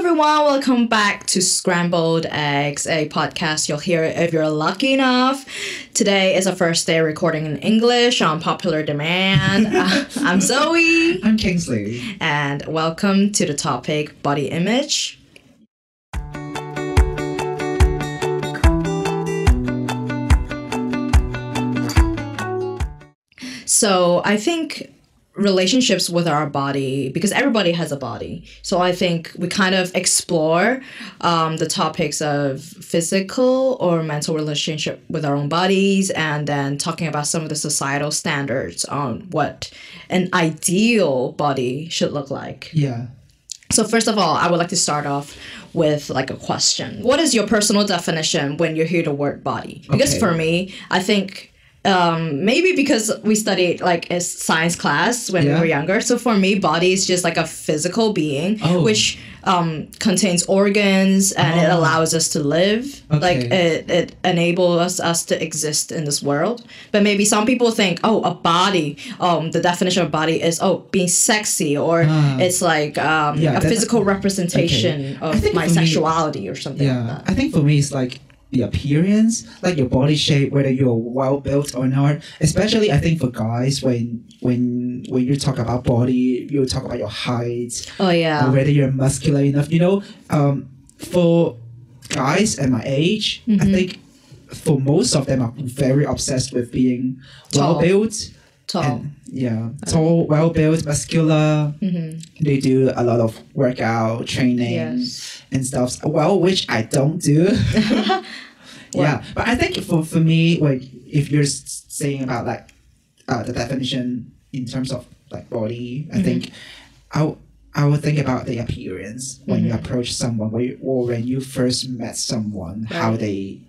everyone. Welcome back to Scrambled Eggs, a podcast you'll hear if you're lucky enough. Today is our first day recording in English on popular demand. Uh, I'm Zoe, I'm Kingsley. and welcome to the topic body image. So I think relationships with our body because everybody has a body so i think we kind of explore um, the topics of physical or mental relationship with our own bodies and then talking about some of the societal standards on what an ideal body should look like Yeah. so first of all, I would like to start off with like a question. What is your personal definition when you hear the word body? Because Okay. for me, I think um, maybe because we studied like a science class when we were younger. So for me, body is just like a physical being, Oh. which um, contains organs and it Oh. allows us to live. Like it, it enables us to exist in this world. But maybe some people think, oh, a body, um, the definition of body is oh being sexy or Ah. it's like um, Yeah, a physical representation I of my for me- sexuality or something Yeah. like that. I think for me, it's like the appearance, like your body shape, whether you're well built or not. Especially, I think for guys, when when when you talk about body, you talk about your height, Oh or yeah. whether you're muscular enough. You know, um, for guys at my age, I Mhm. think for most of them are very obsessed with being well built. Tall. And, yeah, tall, well built, muscular. hmm They do a lot of workout training Yes. and stuff. Well, which I don't do. yeah, but I think for for me, like if you're saying about like uh, the definition in terms of like body, I Mhm. think I w- I would think about the appearance when you Mhm. approach someone, when you, or when you first met someone, how they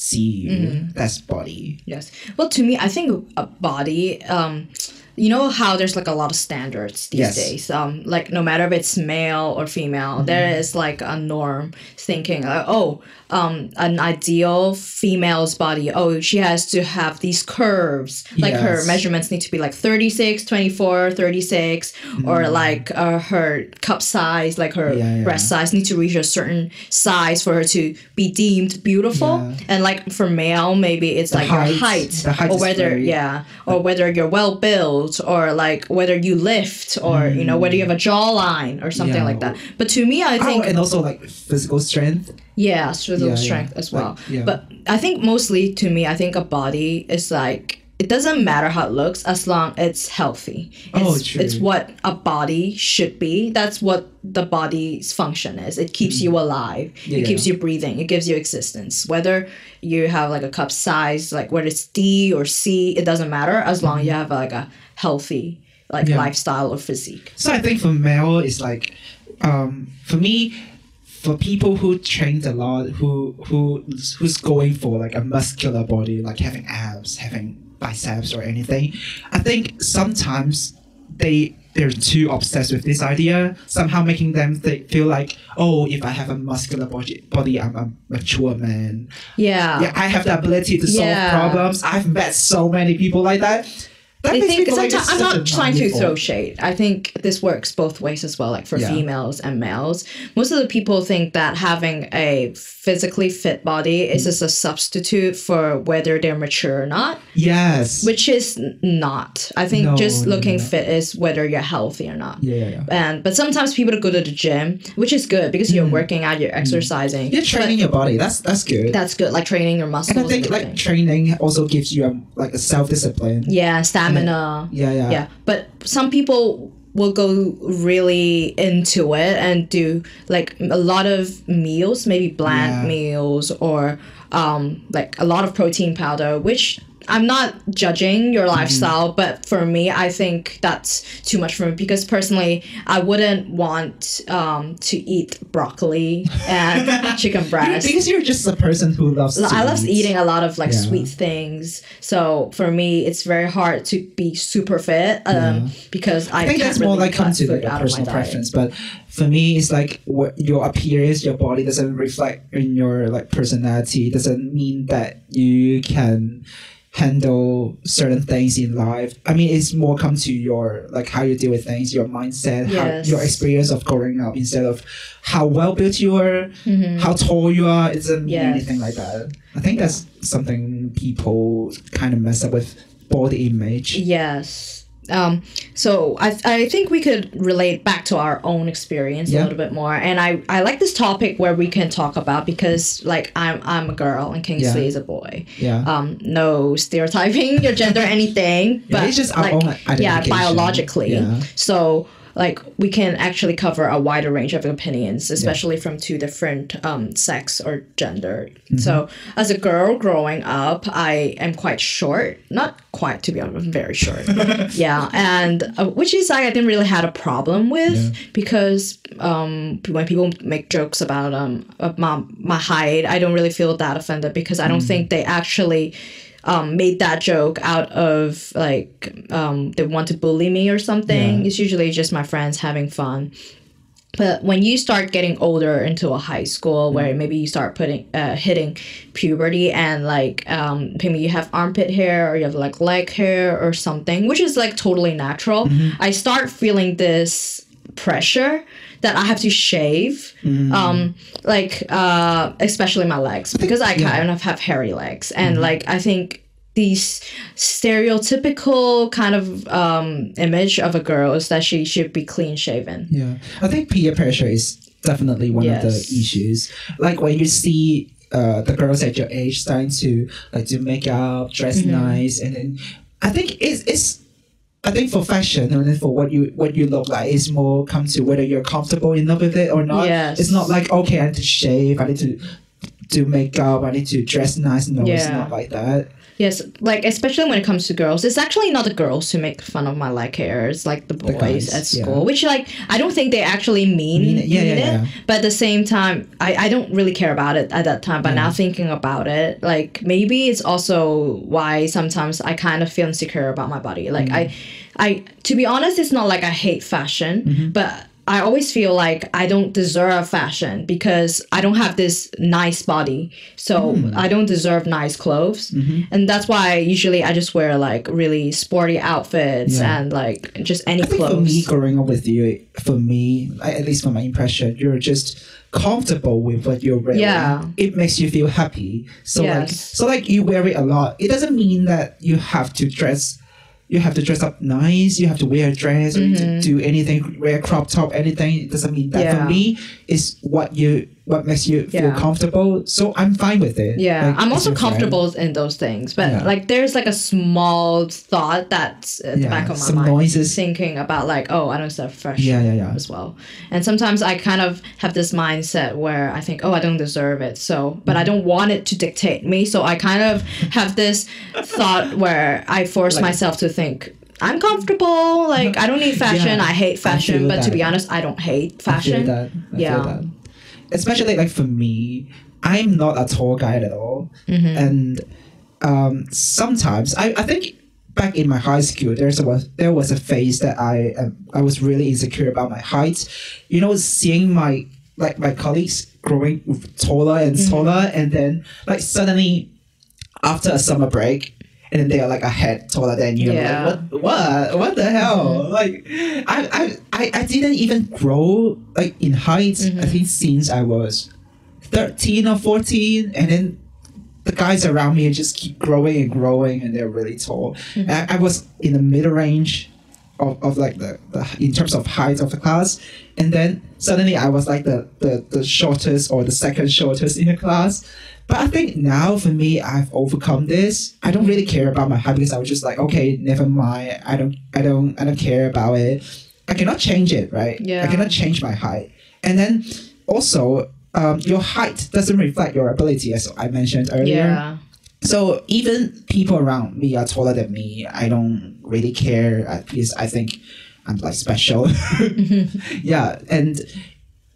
see you. Mhm. That's body. Yes. Well, to me, I think a body. Um, you know how there's like a lot of standards these Yes. days. Um, like no matter if it's male or female, there is like a norm thinking like, oh, um, an ideal female's body. Oh, she has to have these curves. Like her measurements need to be like 36, 24, 36, or like uh, her cup size, like her Yeah, yeah. breast size need to reach a certain size for her to be deemed beautiful. Yeah. And like for male, maybe it's The like height. your height, The height or whether very- yeah, or whether you're well built, or like whether you lift, or you know whether you have a jawline or something like that. But to me, I Oh, think and also like physical strength. Yeah, physical Yeah, yeah. strength as well. Like, yeah. But I think mostly to me, I think a body is like it doesn't matter how it looks as long it's healthy. It's, Oh, true. it's what a body should be. That's what the body's function is. It keeps you alive. Yeah, it keeps you breathing. It gives you existence. Whether you have like a cup size, like whether it's D or C, it doesn't matter as long as you have like a healthy like Yeah. lifestyle or physique. So I think for male, it's like, um, for me, for people who trained a lot, who who who's going for like a muscular body, like having abs, having biceps or anything, I think sometimes they they're too obsessed with this idea, somehow making them th- feel like, oh, if I have a muscular body, body, I'm a mature man. Yeah. Yeah, I have the ability to solve Yeah. problems. I've met so many people like that. That I think like I'm not trying to throw shade. I think this works both ways as well, like for Yeah. females and males. Most of the people think that having a physically fit body is just a substitute for whether they're mature or not, Yes. which is not. I think No, just no, looking no. fit is whether you're healthy or not. yeah, yeah, yeah. And but sometimes people go to the gym, which is good because you're Mm. working out, you're exercising. You're training your body. That's that's good. That's good, like training your muscles. and I think and like training also gives you a, like a self discipline. yeah, stamina. Yeah, yeah. yeah but some people will go really into it and do like a lot of meals maybe bland Yeah. meals or um like a lot of protein powder which I'm not judging your Mm-hmm. lifestyle, but for me, I think that's too much for me because personally, I wouldn't want um, to eat broccoli and chicken breast. Because you're just a person who loves. to I love eat. eating a lot of like Yeah. sweet things. So for me, it's very hard to be super fit um, Yeah. because I, I think that's more like come to your out of my personal preference. But for me, it's like what your appearance, your body doesn't reflect in your like personality. Doesn't mean that you can handle certain things in life. I mean, it's more come to your like how you deal with things, your mindset, Yes. how your experience of growing up instead of how well built you are, mm-hmm. how tall you are. It doesn't mean Yes. anything like that. I think that's something people kind of mess up with body image. Yes. Um, so I, I think we could relate back to our own experience Yeah. a little bit more, and I, I like this topic where we can talk about because like I'm I'm a girl and Kingsley Yeah. is a boy. Yeah. Um, no stereotyping your gender anything, Yeah, but it's just our like, yeah biologically. Yeah. So like we can actually cover a wider range of opinions, especially from two different um, sex or gender. Mm-hmm. So as a girl growing up, I am quite short, not quite to be honest, I'm very short. yeah, and uh, which is like I didn't really had a problem with because um, when people make jokes about um my my height, I don't really feel that offended because I don't think they actually um, made that joke out of like um, they want to bully me or something. Yeah. It's usually just my friends having fun. But when you start getting older into a high school, where maybe you start putting uh, hitting puberty and like um, maybe you have armpit hair or you have like leg hair or something, which is like totally natural. I start feeling this pressure that I have to shave, um, like uh, especially my legs because I yeah. kind of have hairy legs, and like I think these stereotypical kind of um, image of a girl is that she should be clean shaven. Yeah, I think peer pressure is definitely one of the issues. Like when you see uh, the girls at your age starting to like do makeup, dress Mm-hmm. nice, and then I think it's it's. I think for fashion and for what you what you look like is more come to whether you're comfortable enough with it or not. Yes. It's not like okay, I need to shave, I need to do makeup, I need to dress nice. No, it's not like that. Yes, like especially when it comes to girls, it's actually not the girls who make fun of my leg hair. It's like the boys guys, at yeah. school, which like I don't think they actually mean, Mean it, yeah, mean yeah, it. yeah. But at the same time, I, I don't really care about it at that time. But now thinking about it, like maybe it's also why sometimes I kind of feel insecure about my body. Like mm. I, I to be honest, it's not like I hate fashion, mm-hmm. but I always feel like I don't deserve fashion because I don't have this nice body. So hmm. I don't deserve nice clothes. Mm-hmm. And that's why usually I just wear like really sporty outfits Yeah. and like just any clothes. for me, growing up with you, for me, at least from my impression, you're just comfortable with what you're wearing. Yeah. It makes you feel happy. So like, so like you wear it a lot. It doesn't mean that you have to dress. You have to dress up nice. You have to wear a dress or to do anything. Wear a crop top. Anything. It doesn't mean that. Mm-hmm. Yeah. For me, it's what you what makes you feel comfortable. So I'm fine with it. Yeah, Like, I'm also your friend. comfortable in those things, but Yeah. like there's like a small thought that's at the Yeah, back of my some mind, noises. thinking about like, oh, I don't deserve fresh Yeah, yeah, yeah. as well. And sometimes I kind of have this mindset where I think, oh, I don't deserve it, so but I mm-hmm. don't want it to dictate me, so I kind of have this thought where I force Like- myself to think. I'm comfortable. Like I don't need fashion. Yeah, I hate fashion, feel but to be honest, I don't hate I feel fashion. that. I Yeah. Especially like for me, I'm not a tall guy at all, Mm-hmm. and um, sometimes I, I think back in my high school there's a was there was a phase that I um, I was really insecure about my height. You know, seeing my like my colleagues growing taller and Mm-hmm. taller, and then like suddenly after a summer break. And then they are like a head taller than you. Yeah. Like, what? What? What the hell? Mm-hmm. Like, I, I, I, I didn't even grow like in height. I mm-hmm. think since I was thirteen or fourteen, and then the guys around me just keep growing and growing, and they're really tall. And I, I was in the middle range of, of like the, the in terms of height of the class, and then suddenly I was like the, the the shortest or the second shortest in the class. But I think now for me, I've overcome this. I don't really care about my height because I was just like, okay, never mind. I don't, I don't, I don't care about it. I cannot change it, right? Yeah. I cannot change my height. And then also, um, your height doesn't reflect your ability, as I mentioned earlier. Yeah. So even people around me are taller than me. I don't really care because I think I'm like special. yeah, and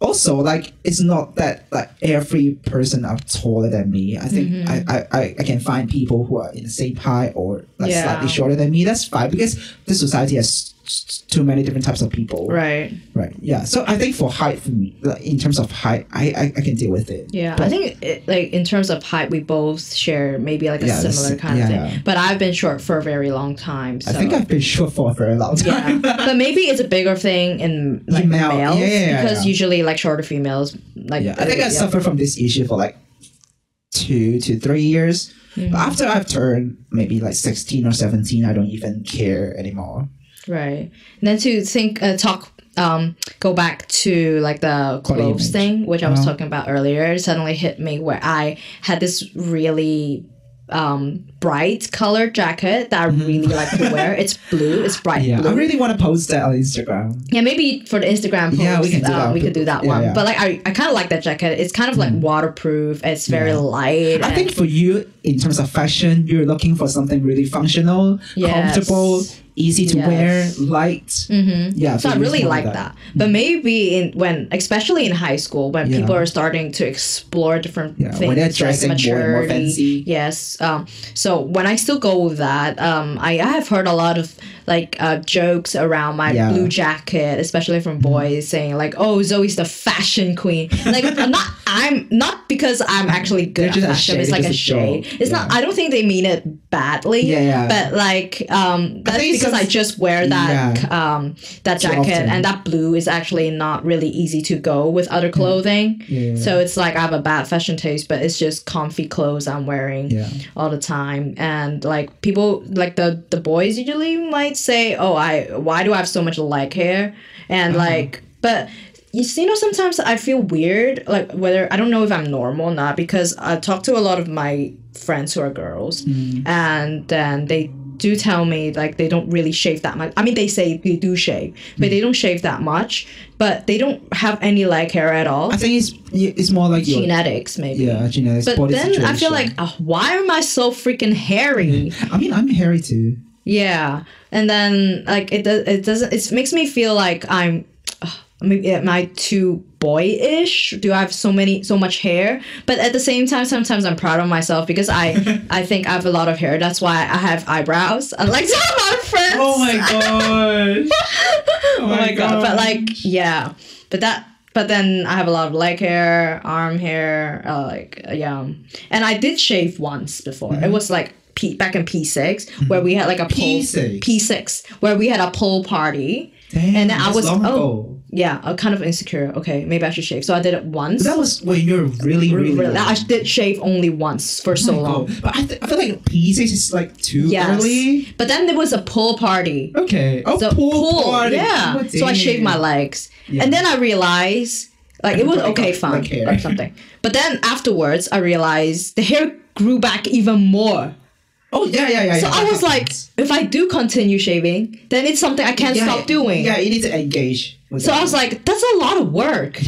also like it's not that like every person are taller than me. I think mm-hmm. I, I, I, I can find people who are in the same height or like Yeah. slightly shorter than me. That's fine because the society has too many different types of people. Right. Right. Yeah. So I think for height, for me, like, in terms of height, I I, I can deal with it. Yeah, I think it, like in terms of height, we both share maybe like a Yeah, similar kind of thing. yeah. But I've been short for a very long time. So. I think I've been short for a very long time. yeah, but maybe it's a bigger thing in like Female- males yeah, yeah, yeah, because yeah. usually like shorter females like yeah, I think I yeah. suffered from this issue for like two to three years. Mm-hmm. But after I've turned maybe like sixteen or seventeen, I don't even care anymore. Right. And then to think, uh, talk, um, go back to like the clothes thing, which I was Uh-huh. talking about earlier, it suddenly hit me where I had this really um bright colored jacket that I really like to wear. It's blue. It's bright Mm-hmm. Yeah, blue. I really want to post that on Instagram. Yeah, maybe for the Instagram post, Yeah, we can do uh, that. we could do that Yeah, one. yeah. Mm. But like, I, I kind of like that jacket. It's kind of like waterproof. It's very light. I think for you, in terms of fashion, you're looking for something really functional, Yes. comfortable, easy to Yes. wear, light. Mhm. Yeah, So I for you, it's really like that. But maybe in when, especially in high school, when Yeah. people are starting to explore different Yeah, things, when they're like dressing more and more fancy. Yes. Um. So when I still go with that, um, I, I have heard a lot of like uh, jokes around my Yeah. Mm-hmm. blue jacket, especially from boys saying like, "Oh, Zoe's the fashion queen." Like I'm not. I'm not because I'm actually good at fashion. It's like a a shade. It's not. I don't think they mean it badly. Yeah, yeah. But like, um, that's it's because I just- wear that Yeah. um that jacket and that blue is actually not really easy to go with other clothing. Yeah. So it's like I have a bad fashion taste, but it's just comfy clothes I'm wearing Yeah. all the time. And like people like the the boys usually might say, "Oh, I why do I have so much leg hair?" And Uh-huh. like but you see, you know, sometimes I feel weird, like whether I don't know if I'm normal or not, because I talk to a lot of my friends who are girls, Mm. and then they do tell me like they don't really shave that much. I mean, they say they do shave, but they don't shave that much. But they don't have any leg hair at all. I think it's it's more like your Genetics, maybe. yeah genetics. But then I feel like, uh, why am I so freaking hairy? I mean, I'm hairy too. Yeah, and then like it does it doesn't it makes me feel like I'm maybe am I too boyish? Do I have so many so much hair? But at the same time, sometimes I'm proud of myself because I I think I have a lot of hair. That's why I have eyebrows. Unlike some of my friends. Oh my god! oh my god! But like yeah, but that. But then I have a lot of leg hair, arm hair, uh, like yeah, and I did shave once before. Mm-hmm. It was like P back in P 6 where we had like a pool P6? P six where we had a pool party. Damn, and then I was oh ago. yeah, I'm kind of insecure. Okay, maybe I should shave. So I did it once. That was when you're really, really. Really, I did shave only once for oh so Oh my long. God. But I, th- I feel like P6 is like too Yes. early. But then there was a pool party. Okay. Oh, So pool, pool, party. yeah. Oh, so I shaved my legs, Yeah. and then I realized like it was okay, fine or something. But then afterwards, I realized the hair grew back even more. Oh yeah, yeah, yeah. So yeah, I was like, if I do continue shaving, then it's something I can't Yeah, stop doing. Yeah, you need to engage. With So. I was like, that's a lot of work.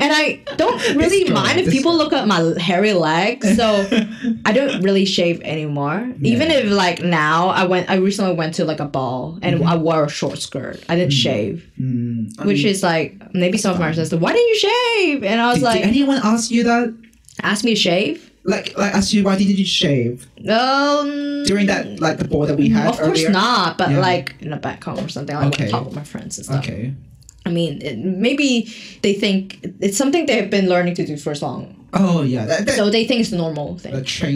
And I don't really It's mind good, if people look at my hairy legs. So I don't really shave anymore. Even if like now I went I recently went to like a ball and I wore a short skirt. I didn't shave. Mm, I Which mean, is like maybe some of my friends said, Why didn't you shave? And I was did, like, did anyone ask you that? ask me to shave? Like, like ask you why didn't you shave Um during that like the ball that we had Of course earlier? not, but Yeah. like in a back home or something, like Okay. talk with my friends and stuff. Okay. I mean, it, maybe they think it's something they've been learning to do for so long. Oh yeah, that, that, So they think it's a normal thing.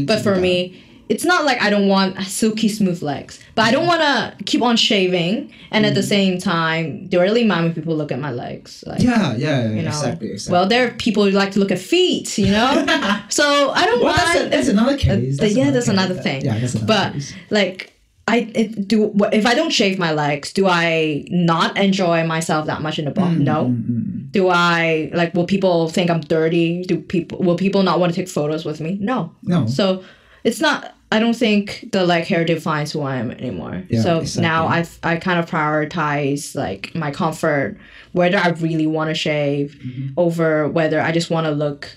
But for that. me, it's not like I don't want silky smooth legs, but I don't want to keep on shaving and at the same time, do I really mind when people look at my legs? Like, Yeah, yeah, yeah you know, exactly, exactly. well, there are people who like to look at feet, you know. so I don't well, that's, a, that's another case. Uh, yeah, that's case. another thing. Yeah, that's another but case. like. I it, do if I don't shave my legs, do I not enjoy myself that much in the ball? no. Mm, Do I like? Will people think I'm dirty? Do people will people not want to take photos with me? No. no. So it's not. I don't think the like hair defines who I am anymore. Yeah, so exactly. now I I kind of prioritize like my comfort, whether I really want to shave, Mm-hmm. over whether I just want to look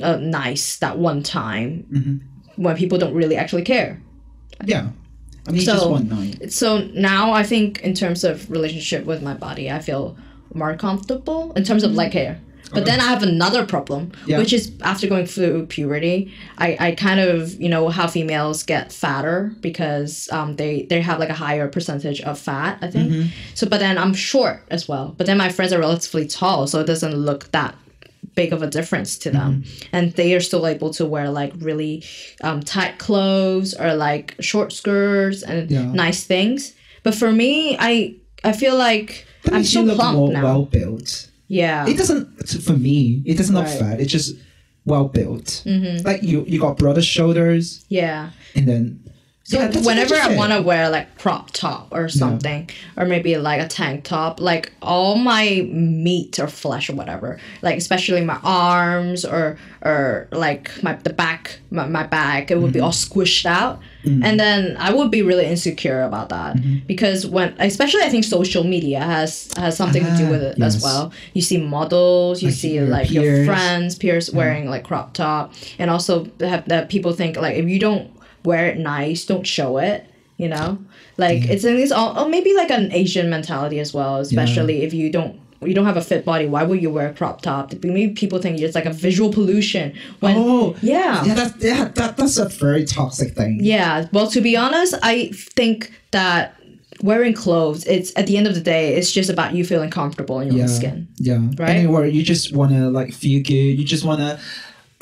uh, nice that one time Mm-hmm. when people don't really actually care. yeah. I mean, So- just one night. So now I think in terms of relationship with my body, I feel more comfortable in terms of like hair. But then I have another problem, Yeah. which is after going through puberty, I, I kind of you know how females get fatter because um they they have like a higher percentage of fat I think. Mm-hmm. So but then I'm short as well. But then my friends are relatively tall, so it doesn't look that big of a difference to them Mm-hmm. and they are still able to wear like really um, tight clothes or like short skirts and Yeah. nice things but for me i i feel like That i'm too plump now well built. Yeah It doesn't for me. It doesn't look Right. fat. It's just well built. Mm-hmm. Like you, you got broader shoulders, yeah and then So Yeah, whenever I want to wear like crop top or something, or maybe like a tank top, like all my meat or flesh or whatever, like especially my arms or or like my the back my, my back, it would Mm-hmm. be all squished out, and then I would be really insecure about that Mm-hmm. because when especially I think social media has has something to do Ah, with it as well. You see models, you Like see your like your friends, peers wearing like crop top, and also have that people think like if you don't wear it nice, don't show it. You know, like it's in this all, or maybe like an Asian mentality as well. Especially if you don't you don't have a fit body, why would you wear a crop top? Maybe people think it's like a visual pollution. When oh yeah. yeah, that, yeah that, that's a very toxic thing. Yeah, well, to be honest, I think that wearing clothes, it's at the end of the day, it's just about you feeling comfortable in your yeah, skin. yeah. Right? Anywhere you just wanna like feel good. You just wanna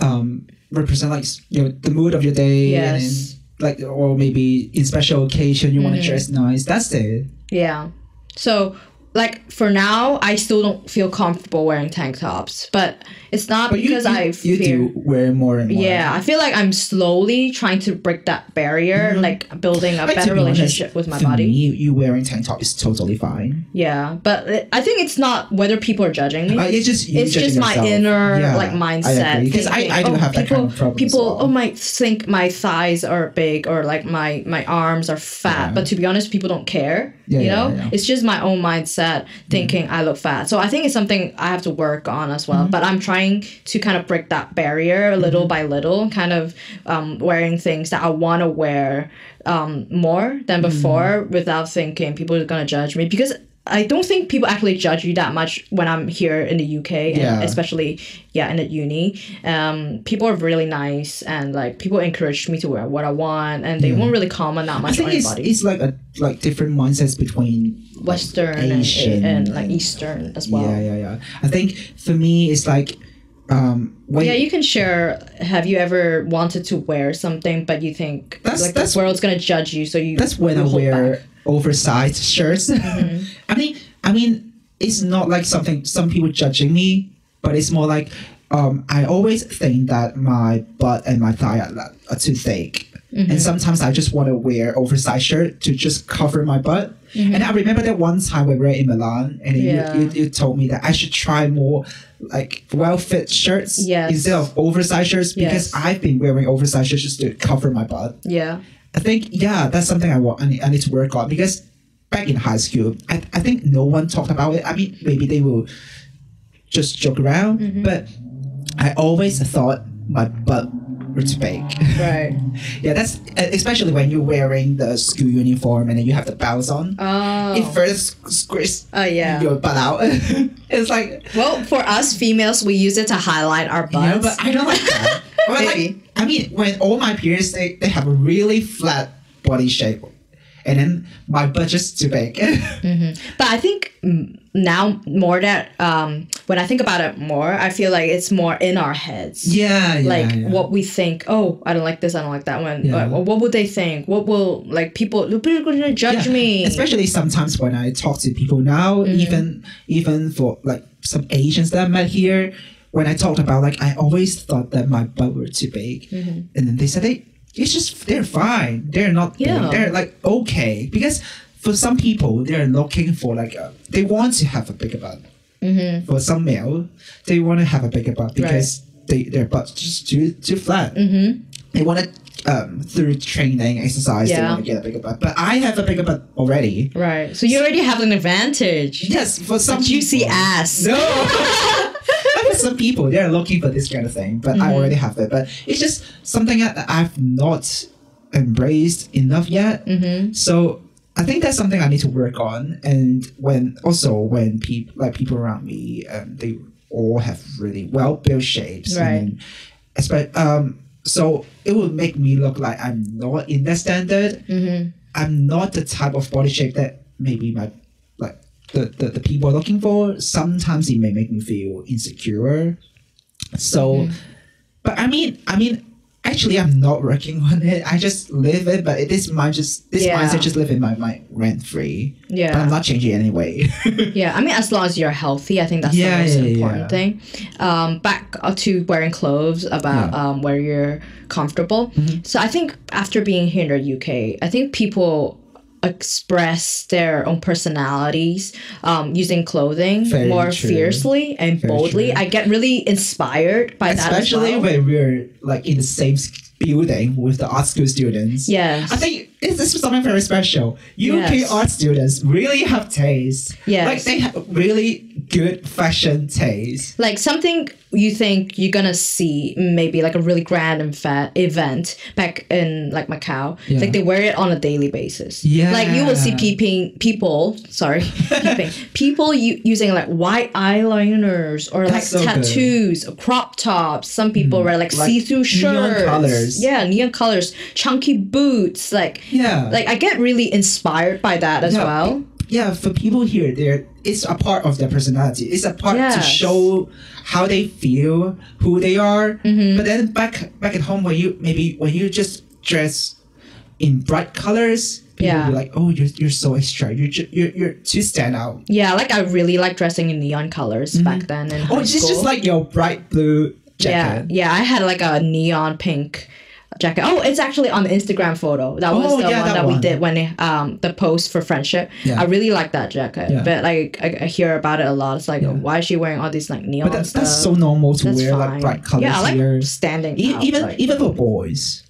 um represent like you know the mood of your day. Yes. And, like or maybe in special occasion you Mm-hmm. wanna dress nice. That's it. Yeah. So, like for now, I still don't feel comfortable wearing tank tops, but it's not But because I you do wear more and more. Yeah, I feel like I'm slowly trying to break that barrier, like building a better be honest, relationship with my for body. Me, you wearing tank top is totally fine. Yeah, but it- I think it's not whether people are judging me. Uh, it's just it's just judging my yourself. inner Yeah, like mindset because I, thinking, I don't oh, have that people, kind of problem. people well. oh might think my thighs are big or like my my arms are fat Yeah. but to be honest people don't care Yeah, you know. Mm-hmm. it's just my own mindset thinking i look fat. So i think it's something i have to work on as well. Mm-hmm. but i'm trying to kind of break that barrier little by little kind of um, wearing things that i want to wear um, more than Mm-hmm. before without thinking people are going to judge me. Because I don't think people actually judge you that much when I'm here in the UK, and Yeah. especially yeah in the uni. Um, people are really nice and like people encourage me to wear what I want, and they won't really comment that I much think on it's, body. it's like a like different mindsets between like, Western and, Asian and like Eastern as well. yeah, yeah, yeah. I think for me, it's like um when Yeah, you can share. Have you ever wanted to wear something, but you think That's- like that's- the world's gonna judge you, so you that's when I wear back. oversized shirts. Mm-hmm. I mean, I mean, it's not like something some people judging me, but it's more like um, I always think that my butt and my thigh are, are too thick. Mm-hmm. And sometimes I just want to wear oversized shirt to just cover my butt. And I remember that one time we were in Milan, and Mm-hmm. Yeah. you, you, you told me that I should try more like well fit shirts Yes. instead of oversized shirts because Yes. I've been wearing oversized shirts just to cover my butt. Yeah. I think yeah, that's something I want. I need, I need to work on because back in high school, I, I think no one talked about it. I mean, maybe they will just joke around, Mm-hmm. but I always thought my butt big. Right. yeah, that's uh, especially when you're wearing the school uniform and then you have the belts on. Oh. It first squeezes Oh yeah. your butt out. it's like Well, for us females, we use it to highlight our butts. but I don't like that. But like, I mean, when all my peers they, they have a really flat body shape, and then my butt just too big. But I think now more that um, when I think about it more, I feel like it's more in our heads. yeah, yeah, Like yeah. what we think. Oh, I don't like this. I don't like that one. Yeah. Like, well, what would they think? What will like people? People to judge me. Especially sometimes when I talk to people now, Mm-hmm. even even for like some Asians that I met here, when I talked about like I always thought that my butt were too big, Mm-hmm. and then they said they it's just they're fine. They're not Yeah. They're like okay because for some people they're looking for like a, they want to have a bigger butt. Mm-hmm. For some male, they want to have a bigger butt because they their butt's just too too flat. mm-hmm. They want to um, through training exercise they Yeah. want to get a bigger butt. But I have a bigger butt already. Right. So you already have an advantage. Yes, for some A juicy people. ass. No. Some people, they're looking for this kind of thing, but I already have it. But it's just something that I've not embraced enough yet. Mm-hmm. So I think that's something I need to work on. And when also when people like people around me, um, they all have really well built shapes. Right. And um, so it would make me look like I'm not in that standard. Mm-hmm. I'm not the type of body shape that maybe my the, the, the people are looking for. Sometimes it may make me feel insecure. So Mm-hmm. but I mean I mean actually I'm not working on it. I just live it, but it, this mind just this Yeah. mindset just live in my mind rent free. Yeah. But I'm not changing anyway. Yeah, I mean, as long as you're healthy, I think that's Yeah, the most yeah, important thing. Um, back to wearing clothes about um, where you're comfortable. Mm-hmm. So I think after being here in the UK, I think people express their own personalities um, using clothing Very more true. fiercely and Very boldly. true. I get really inspired by that Especially well. when we're like in the same building with the art school students. Yes. I think this is something very special. UK Yes. art students really have taste. Yes. Like they really good fashion taste. like something you think you're gonna see maybe like a really grand and fat event back in like Macau. Yeah. Like they wear it on a daily basis. Yeah. Like you will see peeping people, sorry, peeping people u- using like white eyeliners or like That's so good. Mm-hmm. tattoos, crop tops. Some people wear like, Like see-through neon shirts. colours. Yeah, neon colors, chunky boots. Like Yeah. like I get really inspired by that as Yeah, well. yeah, for people here, there it's a part of their personality. It's a part to show how they feel, who they are. Mm-hmm. But then back back at home, when you maybe when you just dress in bright colors, people Yeah. will be like, "Oh, you're, you're so extra. You're, ju- you're you're too stand out." Yeah, like I really like dressing in neon colors back then. In Oh, it's just like your bright blue jacket. Yeah, yeah. I had like a neon pink jacket. Oh, it's actually on the Instagram photo. That was Oh, the yeah, one that that, we did when it, um the post for friendship. Yeah. I really like that jacket, Yeah. but like I, I hear about it a lot. It's like, why is she wearing all these like neon But that's, stuff? that's so normal to That's wear fine. like bright colors yeah, I like here. standing E- out. even like- even for boys,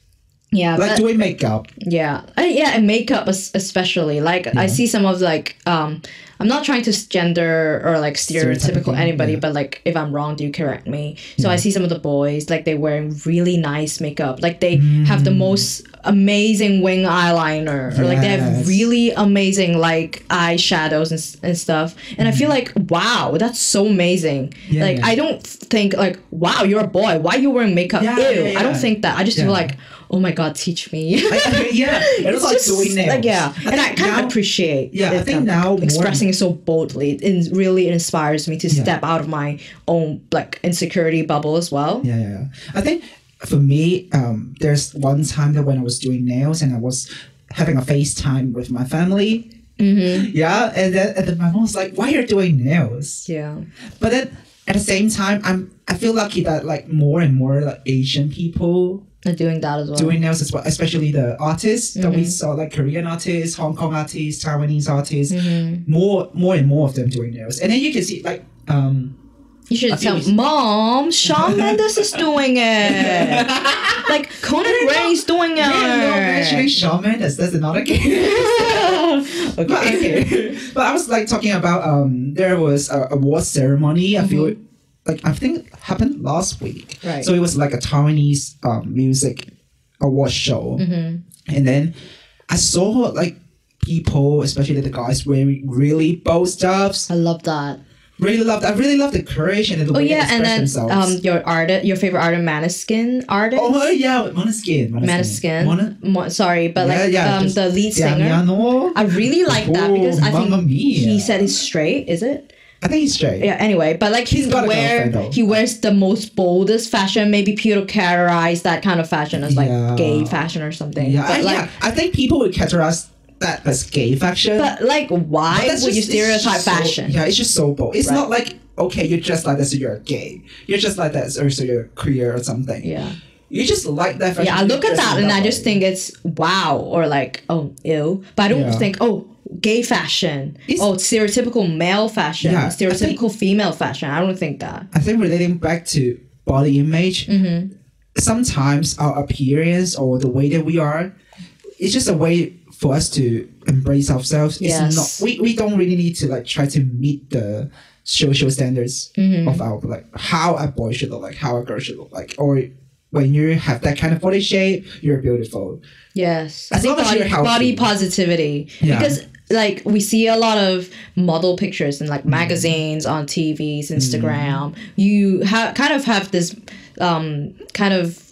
yeah, like but- doing makeup. yeah, uh, yeah, and makeup especially. Like I see some of like um, I'm not trying to gender or like stereotypical anybody, yeah. but like if I'm wrong, do you correct me. So I mm. see some of the boys like they're wearing really nice makeup, like they have the mm. most amazing wing eyeliner, or like they have really amazing like eyeshadows and, and stuff. And I feel mm. like wow, that's so amazing. Yeah, like yeah. I don't think like wow, you're a boy. Why are you wearing makeup? Yeah, Ew. yeah, I don't think that. I just feel like oh my god, teach me. I, I yeah, it's, like doing nails. Like, yeah, and I kind now- of appreciate. Yeah, I think um, now expressing it so boldly it really inspires me to step out of my own like insecurity bubble as well. Yeah, yeah, yeah. I think for me, um, there's one time that when I was doing nails and I was having a FaceTime with my family. Mm-hmm. Yeah, and then and then my mom was like, "Why are you're doing nails?" Yeah, But then at the same time, I'm I feel lucky that like more and more like Asian people and doing that as well. doing nails as well, especially the artists that Mm-hmm. we saw, like Korean artists, Hong Kong artists, Taiwanese artists. Mm-hmm. More, more and more of them doing nails, and then you can see like um. you should I tell mom. Shawn Mendes is doing it. like Conan Gray is doing it. Yeah, no, actually, Shawn Mendes. That's another case. But okay. okay, but I was like talking about um there was a award ceremony. I feel like I think it happened last week. Right. So it was like a Taiwanese um, music award show, Mm-hmm. and then I saw like people, especially the guys, wearing really bold stuffs. I love that. Really loved. I really love the courage and the Oh way yeah, they and express then themselves. um your artist, your favorite artist, Maneskin artist. oh yeah, Måneskin. Maneskin. Mona- Mo- sorry, but like Yeah, yeah, um the lead yeah, singer. Miano. I really like that Oh, because I think Mamma he said he's straight. Is it? I think he's straight. Yeah. Anyway, but like he He's got wear he wears the most boldest fashion. Maybe people categorize that kind of fashion as like Yeah. gay fashion or something. Yeah, but I, like, yeah. I think people would categorize that as gay fashion. but like, why But would you just- just stereotype so- fashion? yeah, it's just so bold. It's Right. not like okay, you're just like that, so you're gay. You're just like that, or so you're queer or something. Yeah. You just like that fashion. Yeah, I look at that and I just think it's wow or like oh ew, but I don't Yeah. think oh gay fashion, It's- oh stereotypical male fashion, Yeah, stereotypical female fashion. I don't think that. I think relating back to body image, Mm-hmm. sometimes our appearance or the way that we are, it's just a way for us to embrace ourselves. Yes. It's not we, we don't really need to like try to meet the social standards Mm-hmm. of our like how a boy should look like, how a girl should look like. Or when you have that kind of body shape, you're beautiful. Yes, As I think long as body, body positivity Yeah. because like we see a lot of model pictures in like magazines on TVs, Instagram. You have kind of have this um kind of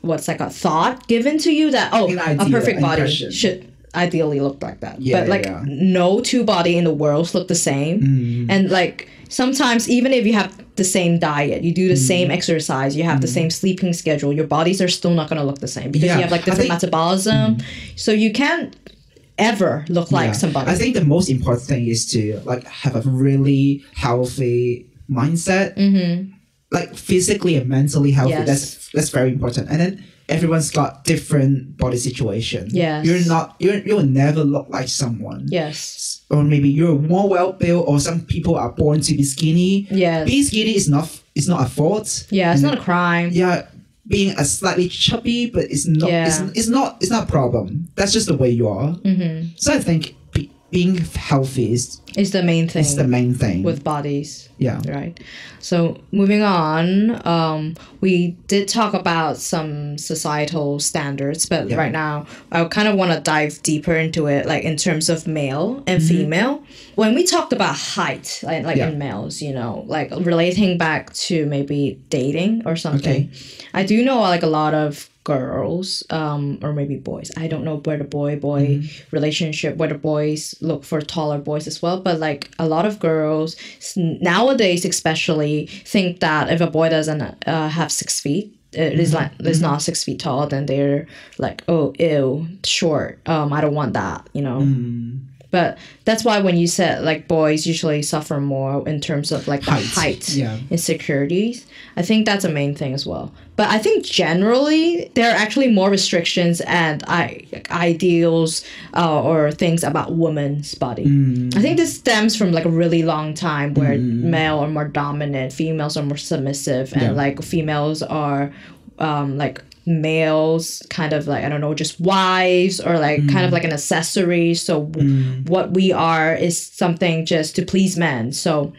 what's like a thought given to you that oh An a perfect body impression. should ideally look like that. Yeah, but like yeah. no two body in the world look the same. Mm. And like sometimes even if you have the same diet, you do the Mm. same exercise, you have the same sleeping schedule, your bodies are still not gonna look the same because Yeah, you have like different think- Mm. metabolism. So you can't ever look like Yeah. somebody. I think the most important thing is to like have a really healthy mindset. Mm-hmm. Like physically and mentally healthy. Yes. That's that's very important. And then everyone's got different body situation. Yes. You're not you're you will never look like someone. yes. Or maybe you're more well built or some people are born to be skinny. Yes. Being skinny is not it's not a fault. yeah, it's And not a crime. yeah being a slightly chubby but it's not Yeah. it's, it's not it's not a problem that's just the way you are Mm-hmm. so i think being healthy is, It's the main thing is the main thing with bodies. yeah right so moving on um, we did talk about some societal standards but Yeah. right now i kind of want to dive deeper into it like in terms of male and female when we talked about height like, like Yeah. in males you know like relating back to maybe dating or something i do know like a lot of girls um, or maybe boys. I don't know where the boy boy relationship where the boys look for taller boys as well but like a lot of girls nowadays especially think that if a boy doesn't uh, have six feet it is like is not six feet tall then they're like oh ew short um i don't want that you know? Mm, but that's why when you said like boys usually suffer more in terms of like Height, height, yeah. insecurities i think that's a main thing as well but i think generally there are actually more restrictions and I, ideals uh, or things about women's body. Mm, i think this stems from like a really long time where male are more dominant females are more submissive and Yeah. like females are um, like males kind of like i don't know just wives or like kind of like an accessory. So w- what we are is something just to please men. So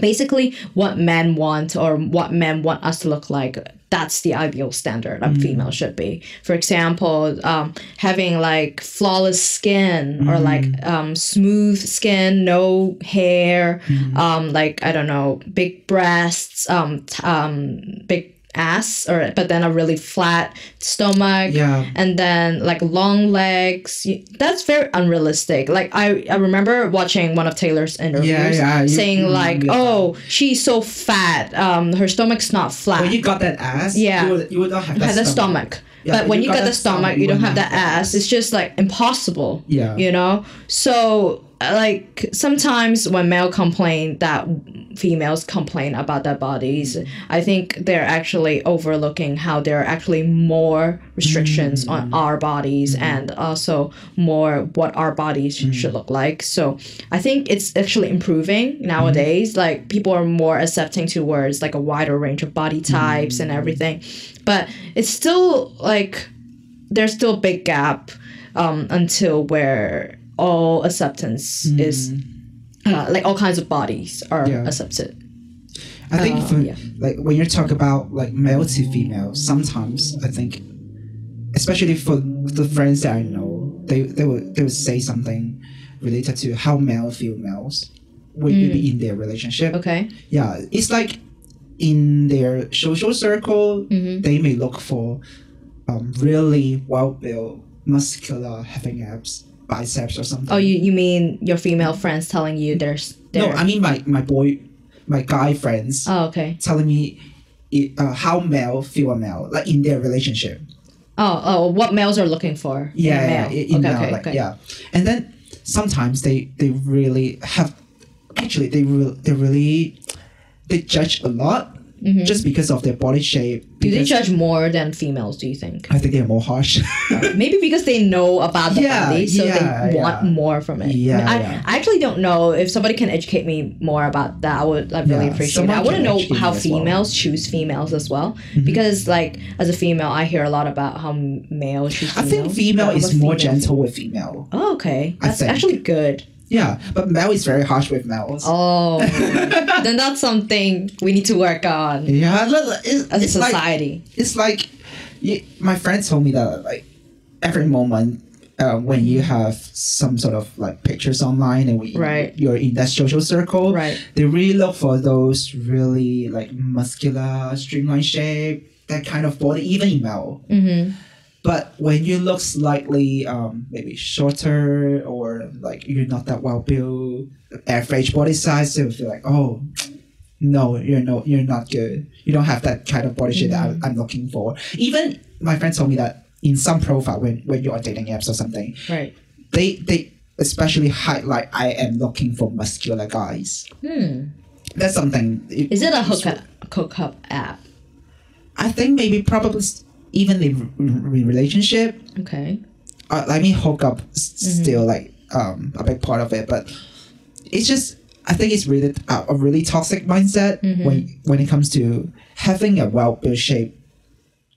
basically what men want or what men want us to look like that's the ideal standard of female should be. For example um, having like flawless skin or like um, smooth skin no hair um, like i don't know big breasts um, um, big ass or but then a really flat stomach Yeah. and then like long legs that's very unrealistic like i, I remember watching one of taylor's interviews yeah, you- saying you like oh she's so fat um her stomach's not flat when you got that ass Yeah. you would, you would not have that had stomach, stomach. Yeah, but when you you got got the stomach, stomach, you don't wouldn't have the have that ass. It's just like impossible. Yeah. You know? So, like, sometimes when male complain that females complain about their bodies, mm. I think they're actually overlooking how there are actually more restrictions on mm. our bodies mm-hmm. and also more what our bodies sh- should look like. So, I think it's actually improving mm-hmm. nowadays. Like, people are more accepting towards like a wider range of body types and mm-hmm. everything. But it's still like there's still a big gap um, until where all acceptance is uh, like all kinds of bodies are Yeah. accepted. I think Uh, for, yeah. like when you talk about like male to female, sometimes I think, especially for the friends that I know, they they would they would say something related to how male females would be in their relationship. Mm. Okay. Yeah, it's like in their social circle, Mm-hmm. they may look for um, really well built, muscular, having abs, biceps or something. Oh, you, you mean your female friends telling you there's no, I mean my my boy, my guy friends Oh, okay. telling me it, uh, how male feel a male like in their relationship. Oh, oh, what males are looking for? in Yeah, yeah, in okay, male, okay, like okay. yeah, and then sometimes they they really have actually they re- they really they judge a lot just because of their body shape. Mm-hmm. Do they judge more than females? Do you think? I think they're more harsh. Maybe because they know about the Yeah, body, so yeah, they want yeah. more from it. Yeah, I, yeah. I actually don't know if somebody can educate me more about that. I would like really appreciate it. I want to know how as well. Mm-hmm. females choose females as well, because like as a female, I hear a lot about how m- males choose. I Females, think female is more female. gentle with female. Oh, okay, that's actually good. Yeah, but male is very harsh with males. Oh, then that's something we need to work on Yeah, as a it's like society. it's like you, my friends told me that like every moment uh, when you have some sort of like pictures online and we, Right. you're in that social circle, Right. they really look for those really like muscular, streamlined shape, that kind of body, even in male. Mm-hmm. But when you look slightly um, maybe shorter or like you're not that well built, average body size, they will feel like, oh, no, you're no, you're not good. You don't have that kind of body shape that I'm, I'm looking for. Even my friend told me that in some profile when, when you're on dating apps or something, Right. they they especially highlight I am looking for muscular guys. Hmm. That's something. Is it a hookup hookup app? I think maybe probably even the re- relationship Okay. uh, I mean hookup s Mm-hmm. still like um a big part of it, but it's just I think it's really a, a really toxic mindset Mm-hmm. when when it comes to having a well built shape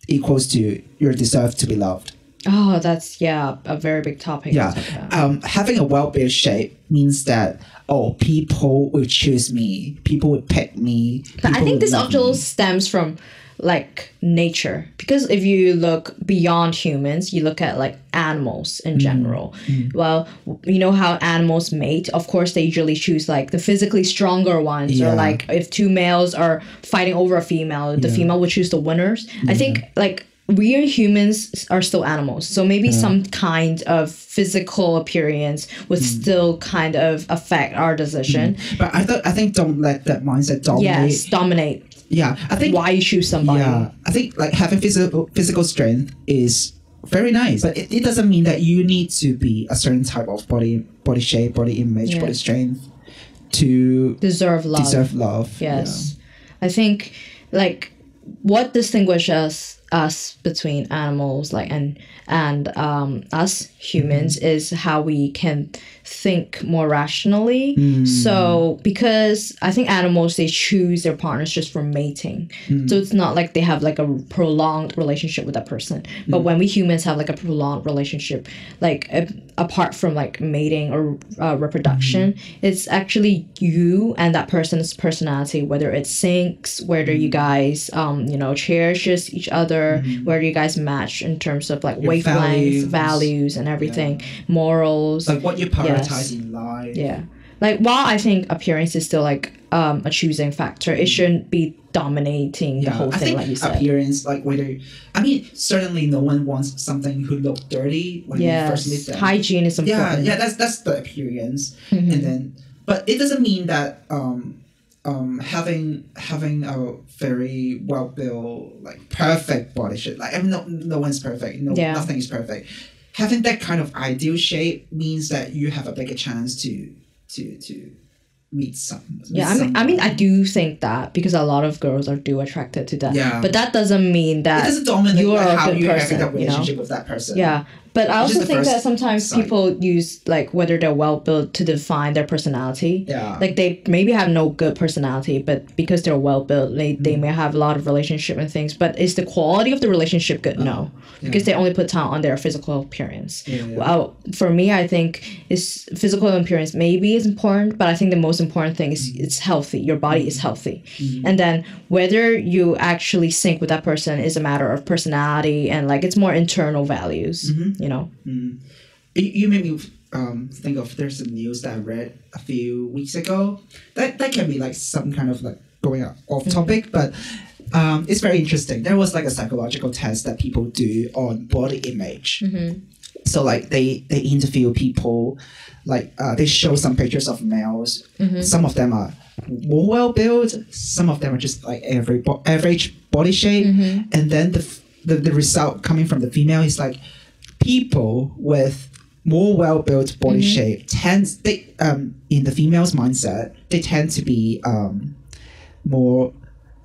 equals to you deserve to be loved. Oh, that's yeah, a very big topic. Yeah, about. um, having a well built shape means that oh people will choose me, people will pick me. But I think this also stems from like nature. Because if you look beyond humans you look at like animals Mm. in general. Well you know how animals mate? Of course they usually choose like the physically stronger ones Yeah. or like if two males are fighting over a female the female would choose the winners. I think like we are humans are still animals. So maybe some kind of physical appearance would Mm. still kind of affect our decision. But I thought I think don't let that mindset dominate. yes dominate Yeah, I think why you choose somebody Yeah, I think like having physical physical strength is very nice, but it, it doesn't mean that you need to be a certain type of body body shape, body image, Yeah. body strength to deserve love. deserve love. Yes. I think like what distinguishes us between animals like and and um us humans Mm-hmm. is how we can think more rationally. Mm. So because I think animals they choose their partners just for mating. Mm. So it's not like they have like a prolonged relationship with that person. But when we humans have like a prolonged relationship like a, apart from like mating or uh, reproduction, it's actually you and that person's personality whether it syncs, whether you guys um you know cherishes each other, whether you guys match in terms of like wavelengths, values. values, and everything, morals. like what you prioritize Yes. In life. Yeah. Like while I think appearance is still like um a choosing factor, it shouldn't be dominating the Yeah, whole I thing like you said. appearance, like whether, I mean, certainly no one wants something who look dirty when you first meet them. Hygiene is important. yeah, yeah, that's that's the appearance, Mhm. and then, but it doesn't mean that um, um, having having a very well built, like perfect body shape, like I mean, no, no one's perfect, no, Yeah. nothing is perfect. Having that kind of ideal shape means that you have a bigger chance to to to meet some. meet Yeah, I mean, I mean, I do think that because a lot of girls are do attracted to that. Yeah. But that doesn't mean It that. doesn't dominate you are like, a how good you're person, having that you know? relationship with that person. Yeah, but I also think that sometimes sight. people use like whether they're well built to define their personality. Yeah. Like they maybe have no good personality, but because they're well built, they, Mm. they may have a lot of relationship and things. But is the quality of the relationship good? No, because they only put time on their physical appearance. Yeah, yeah. Well, for me, I think is physical appearance maybe is important, but I think the most important thing is it's healthy. Your body is healthy, and then whether you actually sync with that person is a matter of personality and like it's more internal values. You know. You, you made me um, think of there's some news that I read a few weeks ago. That that can be like some kind of like going off topic, but um, it's very interesting. There was like a psychological test that people do on body image. So like they they interview people, like uh, they show some pictures of males. Some of them are more well built. Some of them are just like average bo- average body shape, and then the, f- the the result coming from the female is like people with more well built body shape tends they um in the female's mindset they tend to be um more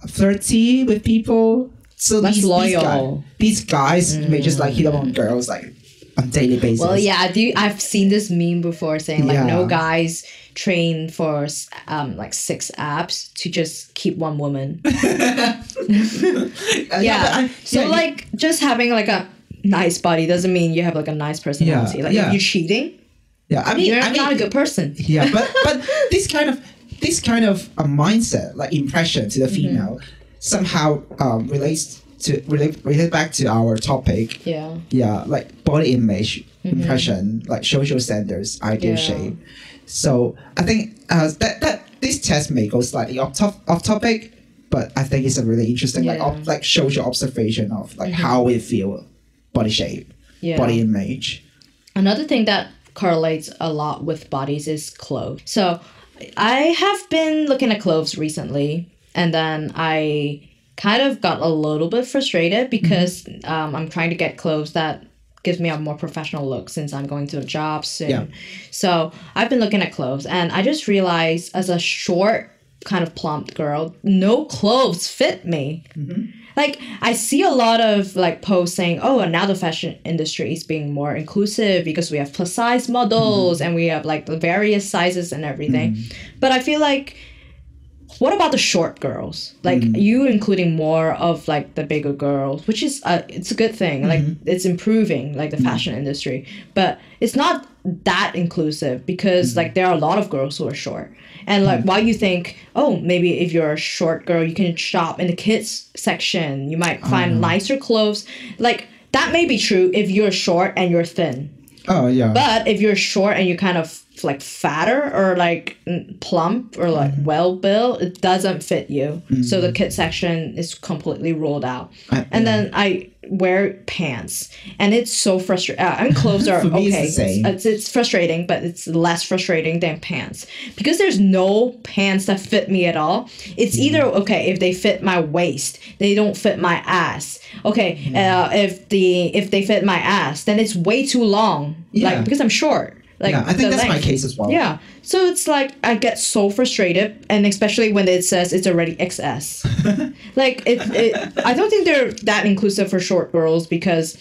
flirty with people. So Less these, loyal. These guys, these guys may just like hit up on girls like on daily basis. Well, yeah, I do. I've seen this meme before saying like no guys train for um like six abs to just keep one woman. Yeah. but I- so yeah, like just having like a nice body doesn't mean you have like a nice personality. Yeah, like yeah. if you're cheating, yeah, I mean, you're I mean, not a good person. yeah, but but this kind of this kind of a mindset, like impression to the Mm-hmm. female, somehow um, relates to relate relate back to our topic. Yeah. Yeah, like body image, impression, like social standards, ideal Mm-hmm. Yeah. shape. So I think uh, that that this test may go slightly off top off topic, but I think it's a really interesting like Yeah. Mm-hmm. op, like social observation of like how we feel body shape, Yeah. body image. Another thing that correlates a lot with bodies is clothes. So I have been looking at clothes recently, and then I kind of got a little bit frustrated because um, I'm trying to get clothes that gives me a more professional look since I'm going to a job soon. Yeah. So I've been looking at clothes, and I just realized as a short kind of plump girl, no clothes fit me. Mm-hmm. Like I see a lot of like posts saying, "Oh, and now the fashion industry is being more inclusive because we have plus size models mm-hmm. and we have like the various sizes and everything." Mm-hmm. But I feel like what about the short girls? Like you including more of like the bigger girls, which is uh, it's a good thing. Like it's improving like the fashion industry, but it's not that inclusive because mm-hmm. like there are a lot of girls who are short. And like mm-hmm. while you think, oh, maybe if you're a short girl, you can shop in the kids section. You might find nicer clothes. Like that may be true if you're short and you're thin. Oh yeah. But if you're short and you're kind of like fatter or like plump or like mm-hmm. well built, it doesn't fit you. So the kid section is completely ruled out. I- and then I wear pants, and it's so frustrating. Uh, I mean, clothes are For me, it's the okay. same. It's, it's frustrating, but it's less frustrating than pants because there's no pants that fit me at all. It's either okay if they fit my waist, they don't fit my ass. Okay, uh, if the if they fit my ass, then it's way too long. Yeah. Like because I'm short. Like yeah, I think that's my case as well. Yeah. So it's like I get so frustrated, and especially when it says it's already XS. like it, it, I don't think they're that inclusive for short girls because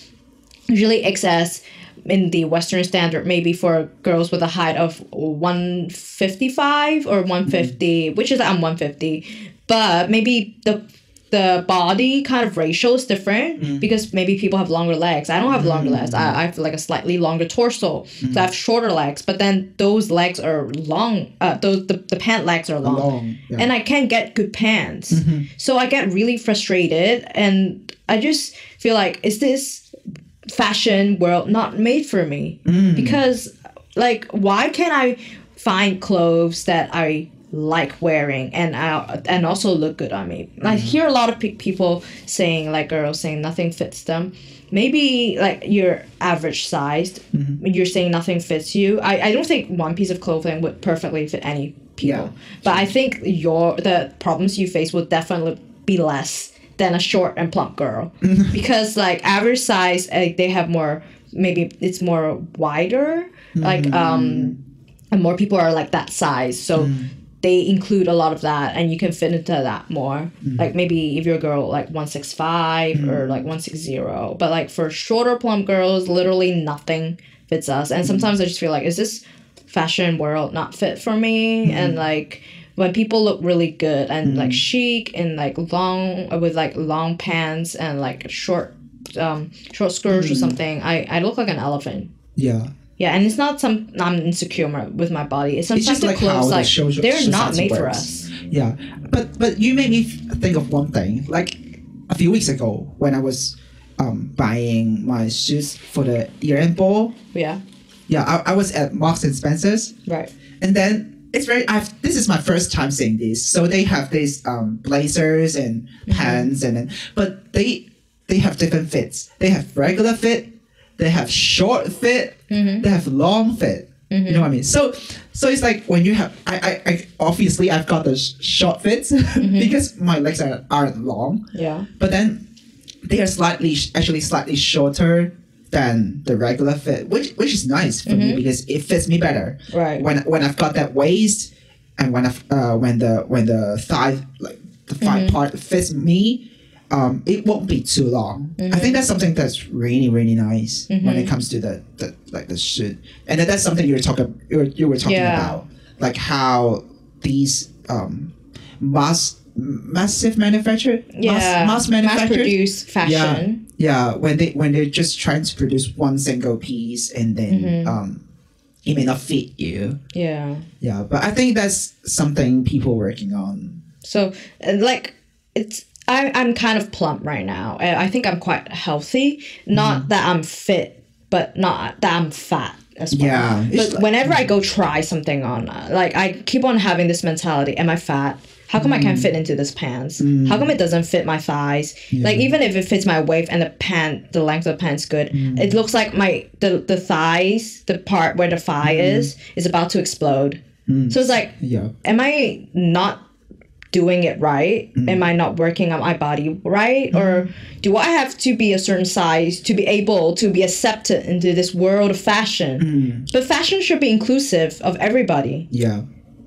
usually XS in the Western standard maybe for girls with a height of 155 or 150, mm-hmm. which is I'm 150, but maybe the the body kind of ratio is different mm. because maybe people have longer legs. I don't have longer mm. legs. I, I have like a slightly longer torso. So I mm. have shorter legs, but then those legs are long. Uh, those the, the pant legs are long. Long, yeah. And I can't get good pants. Mm-hmm. So I get really frustrated and I just feel like, is this fashion world not made for me? Because like why can't I find clothes that I like wearing and I, and also look good on me. I mm-hmm. hear a lot of pe- people saying like girls saying nothing fits them. Maybe like you're average sized. Mm-hmm. You're saying nothing fits you. I, I don't think one piece of clothing would perfectly fit any people. Yeah. But I think your the problems you face will definitely be less than a short and plump girl mm-hmm. because like average size uh, they have more maybe it's more wider like um and more people are like that size so they include a lot of that and you can fit into that more. Mm-hmm. Like maybe if you're a girl like 165 or mm-hmm. like 160 but like for shorter plump girls literally nothing fits us. And mm-hmm. sometimes i just feel like is this fashion world not fit for me? And like when people look really good and like chic and like long with like long pants and like short um short skirts or something i i look like an elephant. Yeah. Yeah, and it's not some I'm insecure with my body. It's sometimes just the like how clothes the like social- they're not made for us. Yeah, but but you made me think of one thing. Like a few weeks ago, when I was um, buying my shoes for the year-end ball, Yeah, yeah, I, I was at Marks and Spencers, right. and then it's very. I've this is my first time seeing these. So they have these um, blazers and pants, and then but they they have different fits. They have regular fit. They have short fit. Mm-hmm. They have long fit. You mm-hmm. know what I mean? So so it's like when you have I I, I obviously I've got the sh- short fits mm-hmm. because my legs are aren't long, Yeah, but then they are slightly actually slightly shorter than the regular fit, which which is nice for me because it fits me better. Right. When when I've got that waist and when I uh when the when the thigh like the thigh part fits me, um, it won't be too long. I think that's something that's really really nice when it comes to the, the like the suit, and that's something you were talking you were, you were talking Yeah. about, like how these um mass massive manufacture yeah. mass, mass manufactured produce fashion. yeah, yeah, when they when they're just trying to produce one single piece and then Mm-hmm. um, it may not fit you. Yeah. Yeah, but I think that's something people working on. So like it's I, I'm kind of plump right now. I I think I'm quite healthy. Not that I'm fit, but not that I'm fat as well. Yeah, But like- whenever I go try something on, like I keep on having this mentality: Am I fat? How come I can't Mm. fit into this pants? How come it doesn't fit my thighs? Like even if it fits my waist and the pant, the length of the pants good, Mm. it looks like my the the thighs, the part where the thigh Mm. is, is about to explode. So it's like Yeah. am I not doing it right? Mm. Am I not working on my body right? Or do I have to be a certain size to be able to be accepted into this world of fashion? Mm. But fashion should be inclusive of everybody. Yeah.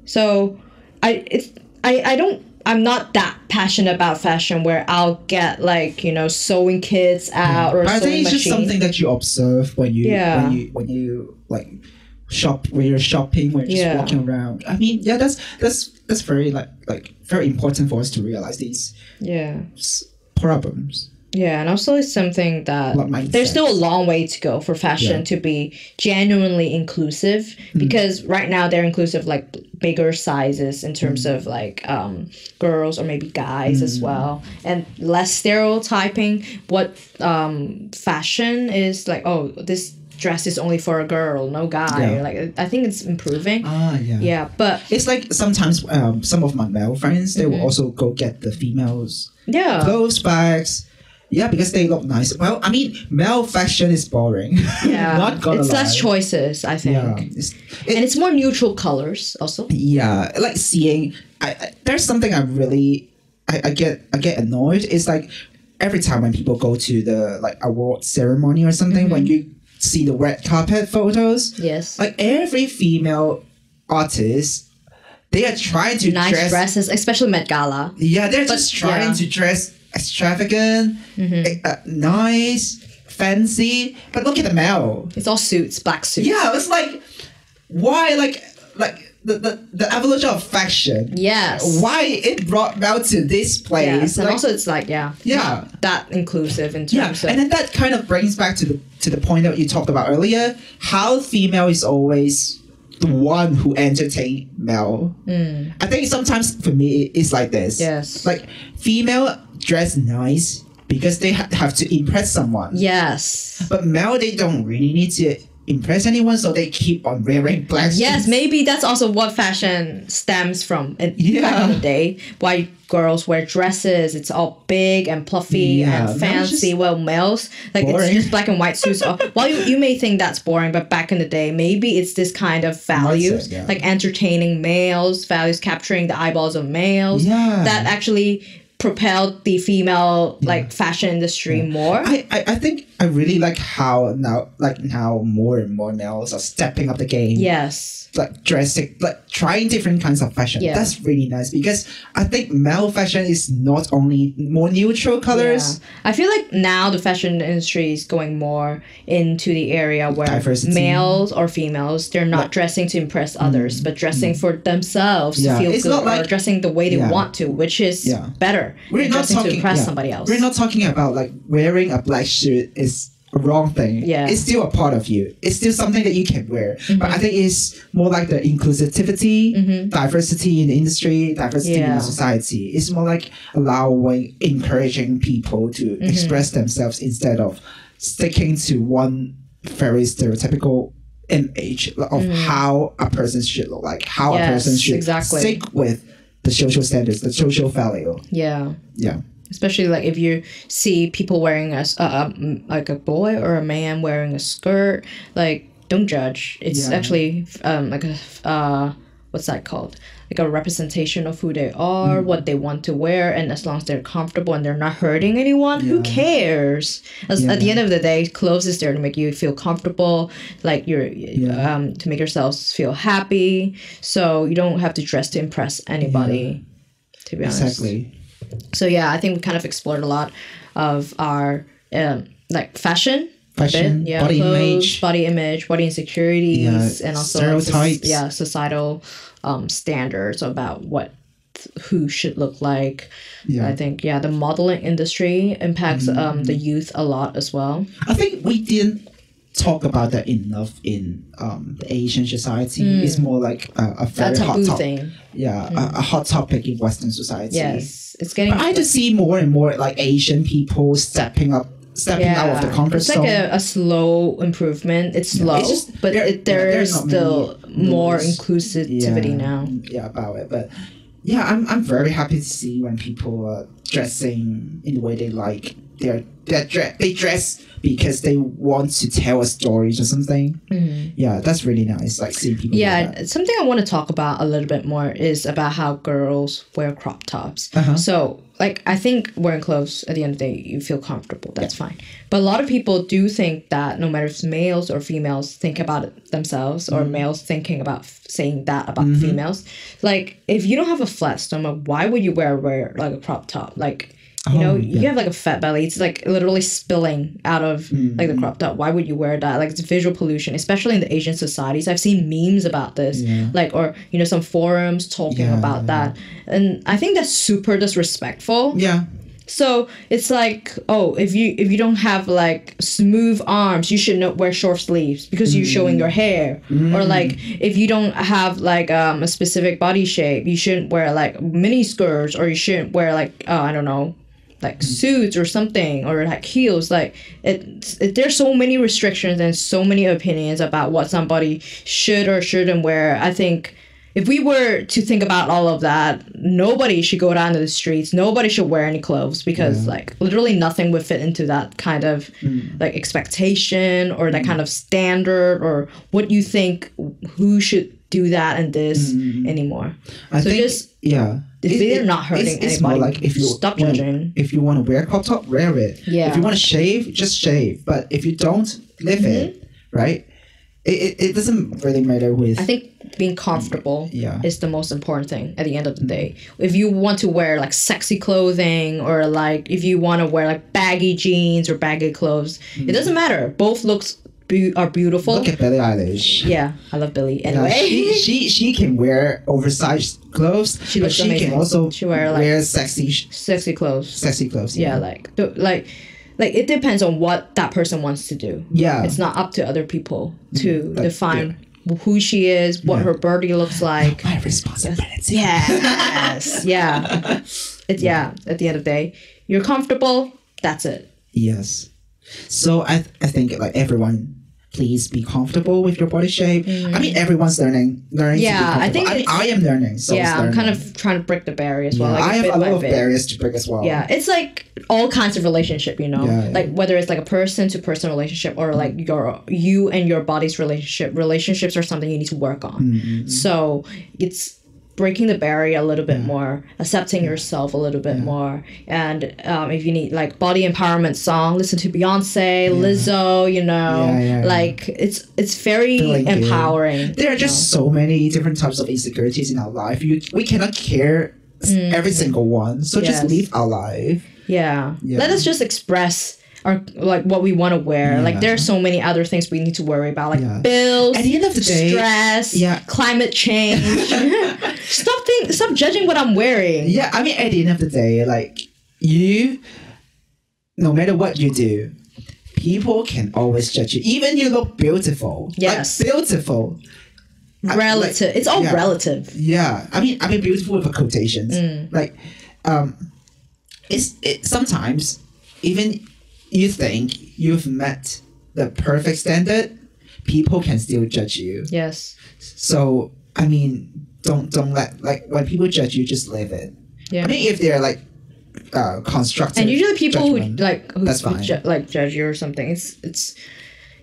So I it's I, I don't I'm not that passionate about fashion where I'll get like, you know, sewing kits out or But I think it's just something that you observe when you Yeah. when you when you like shop when you're shopping when you're just Yeah. walking around. I mean, yeah, that's that's that's very like like very important for us to realize these yeah. problems. Yeah, and also it's something that Like there's still a long way to go for fashion Yeah. to be genuinely inclusive because right now they're inclusive like bigger sizes in terms of like um, girls or maybe guys as well and less stereotyping what um, fashion is like oh this dress is only for a girl no guy Yeah. like I think it's improving Ah, yeah. yeah but It's like sometimes um, some of my male friends they will Mm-hmm. also go get the females yeah clothes bags. Yeah, because they look nice. Well, I mean, male fashion is boring. yeah Not gonna it's less choices I think Yeah, it's, it, and it's more neutral colors also yeah like seeing I, I there's something i really I, I get i get annoyed it's like every time when people go to the like award ceremony or something when Mm-hmm. you see the red carpet photos yes like every female artist they are trying to nice dress dresses, especially Met Gala. yeah they're just trying yeah. Mm-hmm. to dress extravagant eh, uh, nice fancy but look at the male It's all suits, black suits. yeah, it's like why like like the, the, the evolution of fashion. Yes. Why it brought Mel to this place. Yes, and like- also it's like yeah, Yeah. that inclusive in yeah, of and then that kind of brings back to the to the point that you talked about earlier. How female is always the one who entertain male. I think sometimes for me it's like this. Mm. Yes. Like female dress nice because they ha- have to impress someone. yes, But male they don't really need to impress anyone, so they keep on wearing black. yes. Maybe that's also what fashion stems from. In, Back in the day, why girls wear dresses? It's all big and fluffy Yeah, and fancy. well, males like boring. it's just black and white suits. Well, you, you may think that's boring, but back in the day, maybe it's this kind of values, Mindset, yeah. like entertaining males, values capturing the eyeballs of males. Yeah. that actually propelled the female like fashion industry more. I, I, I think I really like how now like now more and more males are stepping up the game. yes. Like dressing like trying different kinds of fashion. Yeah. That's really nice because I think male fashion is not only more neutral colors. Yeah. I feel like now the fashion industry is going more into the area where Diversity. males or females they're not dressing to impress others, but dressing for themselves Mm. Yeah. to feel It's good not or dressing the way they Yeah. want to, which is better. We're than not talking to impress somebody else. We're not talking about like wearing a black suit is a wrong thing. Yeah. It's still a part of you. It's still something that you can wear. But Mm-hmm. I think it's more like the inclusivity, diversity in the industry, diversity in the society. It's more like allowing, encouraging people to Mm-hmm. express themselves instead of sticking to one very stereotypical image of how a person should look like, how a Mm-hmm. Person should exactly. stick with the social standards, the social value. yeah. Yeah. Especially like if you see people wearing a uh, like a boy or a man wearing a skirt like don't judge it's Yeah. actually um like a uh what's that called like a representation of who they are Mm. what they want to wear and as long as they're comfortable and they're not hurting anyone who cares as, at the end of the day clothes is there to make you feel comfortable like you're Yeah. um to make yourselves feel happy so you don't have to dress to impress anybody to be honest Exactly. So yeah, I think we kind of explored a lot of our um, like fashion, Fashion, yeah, body clothes, image. body image, body insecurities, Yeah, and also like, yeah, societal um, standards about what who should look like. Yeah. I think yeah, the modeling industry impacts um, the youth a lot as well. I think we didn't talk about that enough in um, the Asian society. It's more like a, a very That hot topic. thing. Yeah, a, a hot topic in Western society. Yes, it's getting. But I just see more and more like Asian people stepping up, stepping out of the comfort it's zone. like a, a slow improvement. It's slow, it's just- but there- it, there yeah, is there's still more rules. inclusivity yeah, now. Yeah, about it. But yeah, I'm I'm very happy to see when people are dressing in the way they like. They're they dress they dress because they want to tell a story or something. Yeah, that's really nice. Like seeing people. Yeah, something I want to talk about a little bit more is about how girls wear crop tops. Uh-huh. So, like, I think wearing clothes at the end of the day, you feel comfortable. That's fine. But a lot of people do think that no matter if it's males or females think about it themselves, Mm-hmm. or males thinking about f- saying that about females, like, if you don't have a flat stomach, why would you wear wear like a crop top? Like. You know, Oh, you have like a fat belly. It's like literally spilling out of Mm-hmm. like the crop top. Why would you wear that? Like it's visual pollution, especially in the Asian societies. I've seen memes about this, Yeah. like or you know some forums talking Yeah, about that, and I think that's super disrespectful. Yeah. So it's like, oh, if you if you don't have like smooth arms, you should not wear short sleeves because you're showing your hair. Or like if you don't have like um, a specific body shape, you shouldn't wear like mini skirts or you shouldn't wear like uh, I don't know, like suits or something or like heels. Like it, it there's so many restrictions and so many opinions about what somebody should or shouldn't wear. I think if we were to think about all of that, nobody should go down to the streets. Nobody should wear any clothes because like literally nothing would fit into that kind of mm. like expectation or that kind of standard or what you think who should do that and this mm-hmm. anymore. I So think just- yeah. If It- they're not hurting it's, it's more anybody, like if you stop wanna- judging. If you want to wear a crop top, wear it. Yeah. Mm-hmm. If you want to shave, just shave. But if you don't, live it. Right. It, it, it doesn't really matter with. I think being comfortable Yeah. is the most important thing at the end of the day. If you want to wear like sexy clothing or like if you want to wear like baggy jeans or baggy clothes, it doesn't matter. Both looks be- are beautiful. Look at Billie Eilish. yeah, I love Billie. Yeah, Anyway, she, she she can wear oversized clothes. She but she amazing. can also She wear, like- wear sexy sexy clothes. sexy clothes. Yeah, like th- like like it depends on what that person wants to do. Yeah. It's not up to other people mm-hmm. to like, define who she is, what her body looks like. my responsibility. Yes. yeah. It's yeah. At the end of the day, you're comfortable. That's it. Yes. So I th- I think like everyone, please be comfortable with your body shape. I mean, everyone's learning learning. Mm. Yeah, to be I think. I, mean, I am learning. So yeah, I'm kind of trying to break the barrier as well. Yeah, like I have a lot of bit. barriers to break as well. Yeah, it's like all kinds of relationship, you know, yeah. like whether it's like a person to person relationship or like your you and your body's relationship. Relationships are something you need to work on. Mm-hmm. So it's breaking the barrier a little bit more, accepting yourself a little bit more, and um, if you need like body empowerment song, listen to Beyonce, Lizzo, you know, like it's it's very good. empowering. There are just so many different types of insecurities in our life. You we cannot care s- every single one. So Mm. Yes. just live our life. Yeah. Yeah. Let us just express our like what we want to wear. Like Yeah. there are so many other things we need to worry about, like Yeah. bills, At the end of the day, stress, yeah. climate change. stop think, stop judging what I'm wearing. Yeah, I mean, at the end of the day, like you, no matter what you do, people can always judge you. Even you look beautiful. like, Yes. beautiful. I- Relative. like, it's all yeah. relative. Yeah, I mean, I mean, beautiful with a quotations. Mm. Like, um, it's it sometimes even you think you've met the perfect standard, people can still judge you. Yes. So I mean, don't don't let like when people judge you, just live it. Yeah. I mean, if they're like uh, constructive, and usually people judgment, who like who, That's who fine. ju- like judge you or something. It's it's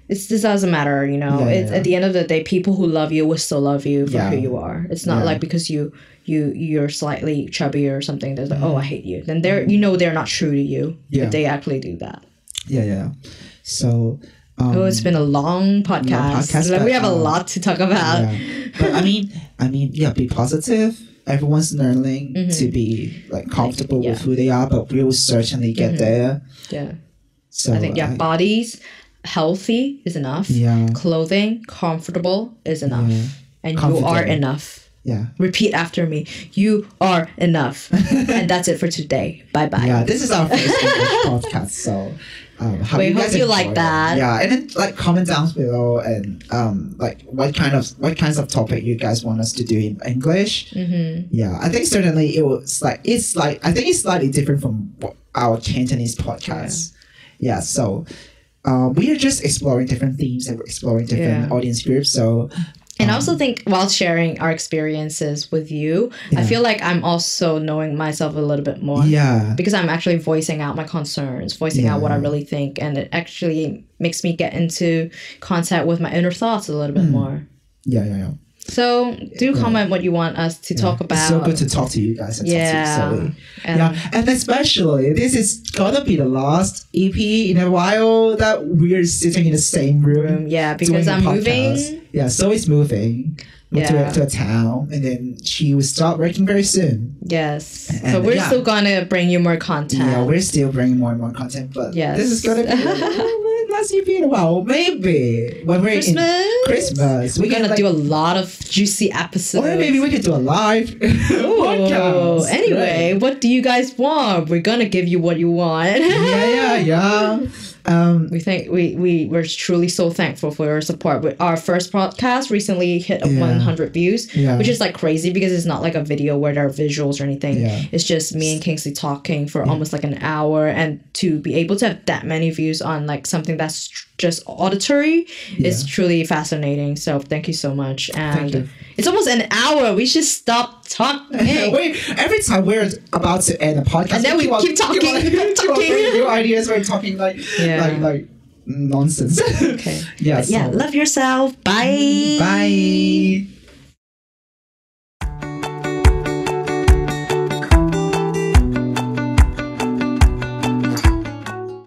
it's this doesn't matter, you know. Yeah, it's yeah. at the end of the day, people who love you will still love you for who you are. It's not like because you you you're slightly chubby or something. There's like, Mm-hmm. oh, I hate you. Then they're you know they're not true to you. Yeah. If they actually do that. Yeah, yeah. So. Um, Oh, it's been a long podcast. podcast, like, we but, have a uh, lot to talk about. yeah. but I mean, I mean, yeah, be positive. Everyone's learning to be like comfortable Mm-hmm. yeah. with who they are, but we will certainly get there. Yeah. So I think yeah, bodies healthy is enough. Yeah. Clothing comfortable is enough, Yeah. and you are enough. Yeah. Repeat after me. You are enough. and that's it for today. Bye bye. Yeah, this is our first English podcast, so um, how We you hope guys you like that. Yeah, and then like comment down below and um like what kind of what kinds of topic you guys want us to do in English. Mm-hmm. Yeah, I think certainly it was like it's like I think it's slightly different from our Cantonese podcast. Yeah, so. Um, we are just exploring different themes and we're exploring different Yeah. audience groups. So, And I also think while sharing our experiences with you, I feel like I'm also knowing myself a little bit more. yeah, Because I'm actually voicing out my concerns, voicing out what I really think, and it actually makes me get into contact with my inner thoughts a little bit Hmm. more. yeah, yeah, yeah. So do comment what you want us to talk about. It's so good to talk to you guys and Yeah. talk to you. And- yeah, and especially this is gonna be the last EP in a while that we're sitting in the same room. Yeah, because I'm podcast. moving. Yeah, Zoe's moving to, Yeah. a, to a town, and then she will start working very soon. Yes. And- so we're yeah. still gonna bring you more content. Yeah, we're still bringing more and more content, but Yes. this is gonna be last EP in a while. Maybe when we're Christmas. in Christmas, We're we gonna like, do a lot of juicy episodes. or maybe we could do a live podcast. anyway, Right. what do you guys want? We're gonna give you what you want. yeah, yeah, yeah. Um, We think we we we're truly so thankful for your support. We- Our first podcast recently hit Yeah. 100 views, Yeah. which is like crazy because it's not like a video where there are visuals or anything. Yeah. It's just me and Kingsley talking for almost like an hour, and to be able to have that many views on like something that's just auditory is truly fascinating. So thank you so much. And you. It's almost an hour. We should stop talking. Wait, every time we're about to end a podcast, And then we keep talking, keep on- keep keep talking. new ideas. We're talking like Yeah. like like nonsense. Okay. yeah. But yeah, love yourself. Bye. Bye.